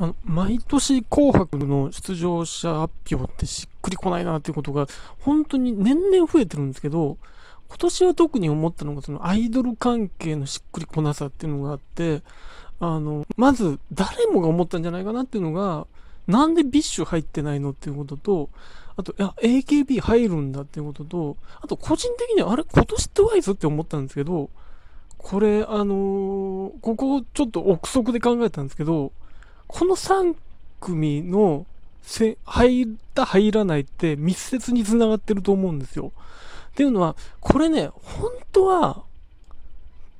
あの、毎年紅白の出場者発表ってしっくりこないなっていうことが、本当に年々増えてるんですけど、今年は特に思ったのが、そのアイドル関係のしっくりこなさっていうのがあって、あの、まず誰もが思ったんじゃないかなっていうのが、なんで BiSH 入ってないのっていうことと、あと、いや、AKB 入るんだっていうことと、あと個人的には、あれ、今年 TWICE って思ったんですけど、これ、あのー、ここちょっと憶測で考えたんですけど、この3組のせ入った入らないって密接に繋がってると思うんですよ。っていうのは、これね、本当は、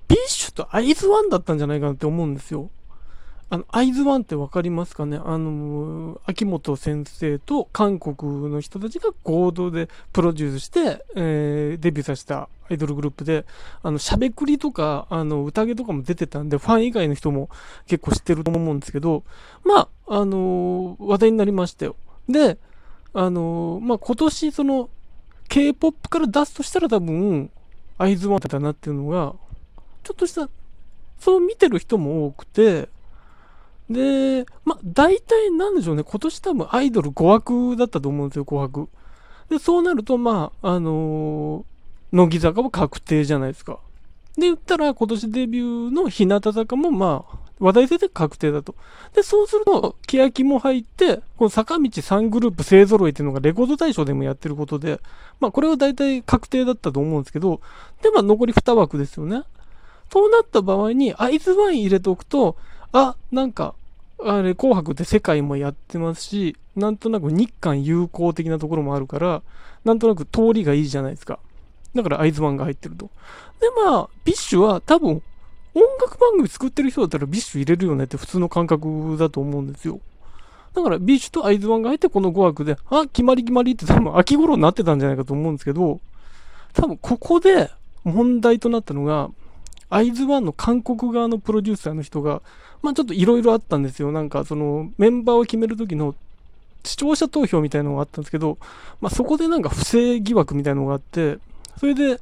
ビッシュとアイズワンだったんじゃないかなって思うんですよ。あの、アイズワンってわかりますかね？あの、秋元先生と韓国の人たちが合同でプロデュースして、えー、デビューさせたアイドルグループで、あの、しゃべくりとか、あの、宴とかも出てたんで、ファン以外の人も結構知ってると思うんですけど、まあ、あの話題になりましたよ。で、あのまあ、今年その、K-POP から出すとしたら多分、アイズワンだなっていうのが、ちょっとした、そう見てる人も多くて、で、まあ、大体なんでしょうね、今年多分アイドル5枠だったと思うんですよ、5枠。で、そうなると、まあ、あのー、乃木坂も確定じゃないですか。で、言ったら今年デビューの日向坂もまあ、話題性で確定だと。で、そうすると、欅も入って、この坂道3グループ勢揃いっていうのがレコード大賞でもやってることで、まあこれは大体確定だったと思うんですけど、で、まあ残り2枠ですよね。そうなった場合に、アイズワイン入れておくと、あ、なんか、あれ、紅白って世界もやってますし、なんとなく日韓友好的なところもあるから、なんとなく通りがいいじゃないですか。だからアイズワンが入ってると。で、まあ、 BiSH は多分、音楽番組作ってる人だったら BiSH 入れるよねって普通の感覚だと思うんですよ。だからビッシュとアイズワンが入ってこの5枠で、あ、決まり決まりって多分秋頃になってたんじゃないかと思うんですけど、多分ここで問題となったのが、アイズワンの韓国側のプロデューサーの人が、まあちょっといろいろあったんですよ。なんかそのメンバーを決める時の視聴者投票みたいなのがあったんですけど、まあそこでなんか不正疑惑みたいなのがあって、それで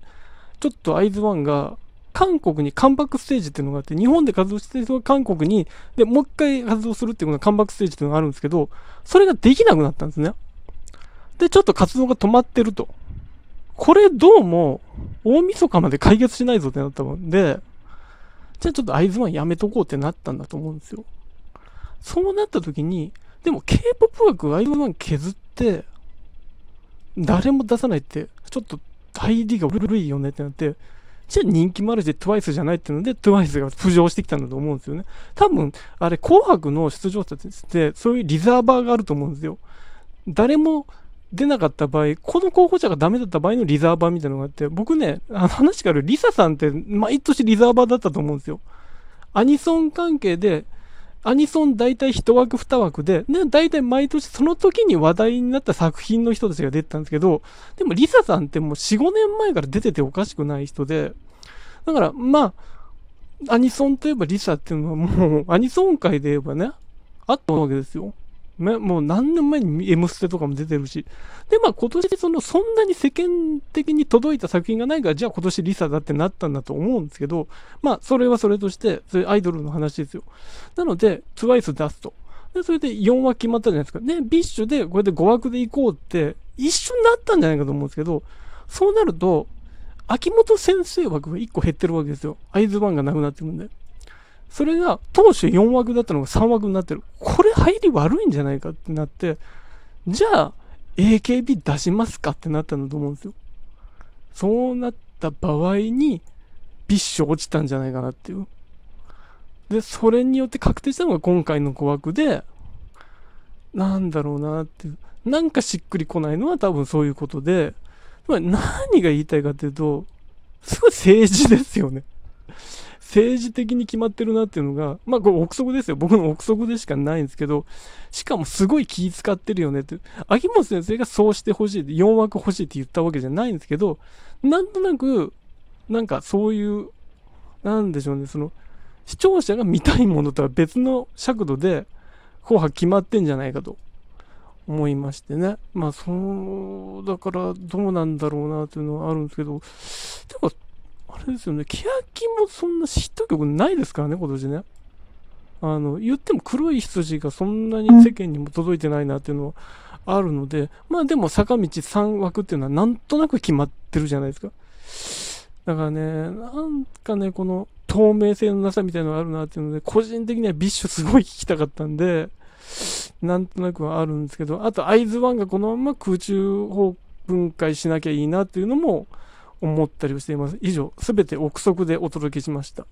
ちょっとアイズワンが韓国にカムバックステージっていうのがあって、日本で活動してる人が韓国に、で、もう一回活動するっていうのがカムバックステージっていうのがあるんですけど、それができなくなったんですね。で、ちょっと活動が止まってると。これどうも、大晦日まで解決しないぞってなったもんで、じゃあちょっとアイズワンやめとこうってなったんだと思うんですよ。そうなった時に、でも K-POP 枠アイズワン削って、誰も出さないって、ちょっと入りが古いよねってなって、じゃあ人気もあるし TWICE じゃないっていうので TWICE が浮上してきたんだと思うんですよね。多分、あれ紅白の出場者ってそういうリザーバーがあると思うんですよ。誰も出なかった場合、この候補者がダメだった場合のリザーバーみたいなのがあって、僕ね、あの話からリサさんって毎年リザーバーだったと思うんですよ。アニソン関係で、アニソン大体1枠2枠で、ね、大体毎年その時に話題になった作品の人たちが出てたんですけど、でもリサさんってもう4、5年前から出てておかしくない人で、だからまあ、アニソンといえばリサっていうのはもう、アニソン界で言えばね、あったわけですよ。もう何年前に M ステとかも出てるし。で、まあ今年そのそんなに世間的に届いた作品がないから、じゃあ今年リサだってなったんだと思うんですけど、まあそれはそれとして、それアイドルの話ですよ。なので、TWICE 出すと。で、それで4枠決まったじゃないですか。で、 BiSH でこれで5枠で行こうって一緒になったんじゃないかと思うんですけど、そうなると、秋元先生枠が1個減ってるわけですよ。アイズワンがなくなってるんで。それが当初4枠だったのが3枠になってる。これ入り悪いんじゃないかってなって、じゃあ AKB 出しますかってなったんだと思うんですよ。そうなった場合に、 BiSH 落ちたんじゃないかなっていう。で、それによって確定したのが今回の5枠で、なんだろうなっていう。なんかしっくりこないのは多分そういうことで、何が言いたいかっていうと、すごい政治ですよね。政治的に決まってるなっていうのが、まあこれ憶測ですよ。僕の憶測でしかないんですけど、しかもすごい気使ってるよねって。秋元先生がそうしてほしいって、4枠欲しいって言ったわけじゃないんですけど、なんとなく、なんかそういう、なんでしょうね、その、視聴者が見たいものとは別の尺度で、紅白決まってんじゃないかと思いましてね。まあ、そう、だからどうなんだろうなっていうのはあるんですけど、でも、あれですよね、欅もそんなヒット曲ないですからね、今年ね。あの、言っても黒い羊がそんなに世間にも届いてないなっていうのはあるので、まあでも坂道3枠っていうのはなんとなく決まってるじゃないですか。だからね、なんかね、この透明性のなさみたいなのがあるなっていうので、個人的には BiSH すごい聞きたかったんで、なんとなくはあるんですけど、あと、アイズワンがこのまま空中分解しなきゃいいなっていうのも思ったりをしています。以上、すべて憶測でお届けしました。